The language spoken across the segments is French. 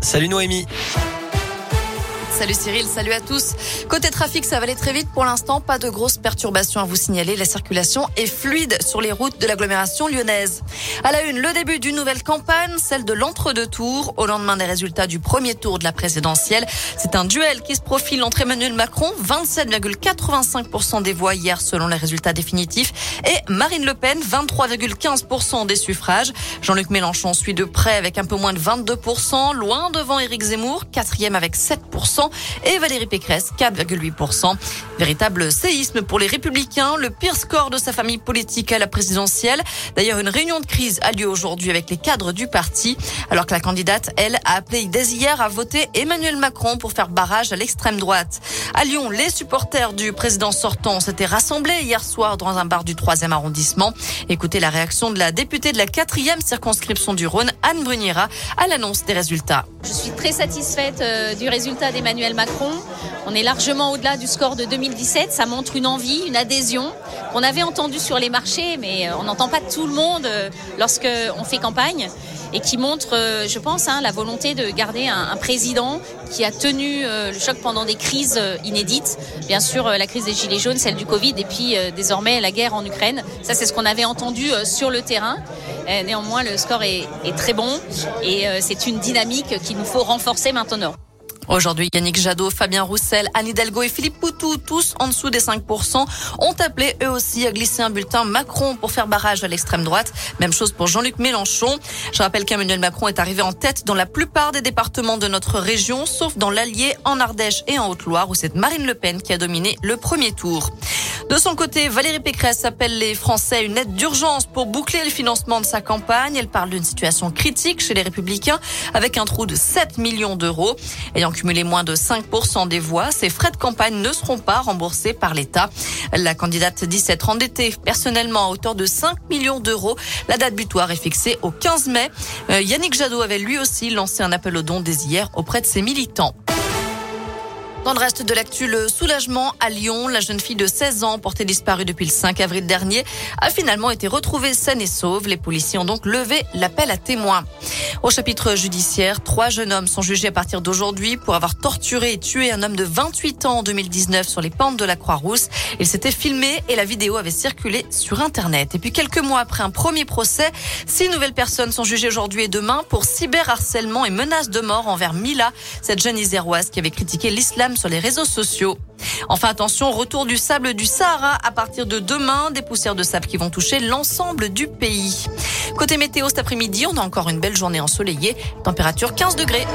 Salut Noémie. Salut Cyril, salut à tous. Côté trafic, ça va aller très vite pour l'instant. Pas de grosses perturbations à vous signaler. La circulation est fluide sur les routes de l'agglomération lyonnaise. À la une, le début d'une nouvelle campagne, celle de l'entre-deux tours. Au lendemain des résultats du premier tour de la présidentielle, c'est un duel qui se profile entre Emmanuel Macron, 27,85% des voix hier selon les résultats définitifs, et Marine Le Pen, 23,15% des suffrages. Jean-Luc Mélenchon suit de près avec un peu moins de 22%, loin devant Éric Zemmour, quatrième avec 7% et Valérie Pécresse 4,8%. Véritable séisme pour les républicains, le pire score de sa famille politique à la présidentielle. D'ailleurs, une réunion de crise a lieu aujourd'hui avec les cadres du parti, alors que la candidate, elle, a appelé dès hier à voter Emmanuel Macron pour faire barrage à l'extrême droite. À Lyon, les supporters du président sortant s'étaient rassemblés hier soir dans un bar du 3e arrondissement. Écoutez la réaction de la députée de la 4e circonscription du Rhône, Anne Bruniera, à l'annonce des résultats. Je suis très satisfaite euh, du résultat d'Emmanuel Macron. On est largement au-delà du score de 2017. Ça montre une envie, une adhésion qu'on avait entendu sur les marchés, mais euh, on n'entend pas tout le monde euh, lorsqu'on fait campagne et qui montre, je pense, hein, la volonté de garder un, président qui a tenu le choc pendant des crises inédites. Bien sûr, la crise des Gilets jaunes, celle du Covid et puis désormais la guerre en Ukraine. Ça, c'est ce qu'on avait entendu sur le terrain. Néanmoins, le score est, est très bon et c'est une dynamique qu'il nous faut renforcer maintenant. Aujourd'hui, Yannick Jadot, Fabien Roussel, Anne Hidalgo et Philippe Poutou, tous en dessous des 5%, ont appelé eux aussi à glisser un bulletin Macron pour faire barrage à l'extrême droite. Même chose pour Jean-Luc Mélenchon. Je rappelle qu'Emmanuel Macron est arrivé en tête dans la plupart des départements de notre région, sauf dans l'Allier, en Ardèche et en Haute-Loire, où c'est Marine Le Pen qui a dominé le premier tour. De son côté, Valérie Pécresse appelle les Français une aide d'urgence pour boucler le financement de sa campagne. Elle parle d'une situation critique chez les Républicains avec un trou de 7 millions d'euros. Cumulé moins de 5% des voix, ces frais de campagne ne seront pas remboursés par l'État. La candidate dit s'être endettée personnellement à hauteur de 5 millions d'euros. La date butoir est fixée au 15 mai. Euh, Yannick Jadot avait lui aussi lancé un appel aux dons dès hier auprès de ses militants. Dans le reste de l'actu, soulagement à Lyon, la jeune fille de 16 ans portée disparue depuis le 5 avril dernier a finalement été retrouvée saine et sauve. Les policiers ont donc levé l'appel à témoins. Au chapitre judiciaire, trois jeunes hommes sont jugés à partir d'aujourd'hui pour avoir torturé et tué un homme de 28 ans en 2019 sur les pentes de la Croix-Rousse. Il s'était filmé et la vidéo avait circulé sur Internet. Et puis quelques mois après un premier procès, six nouvelles personnes sont jugées aujourd'hui et demain pour cyberharcèlement et menaces de mort envers Mila, cette jeune iséroise qui avait critiqué l'islam sur les réseaux sociaux. Enfin, attention, retour du sable du Sahara à partir de demain, des poussières de sable qui vont toucher l'ensemble du pays. Côté météo, cet après-midi, on a encore une belle journée ensoleillée, température 15 degrés.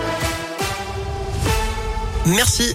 Merci.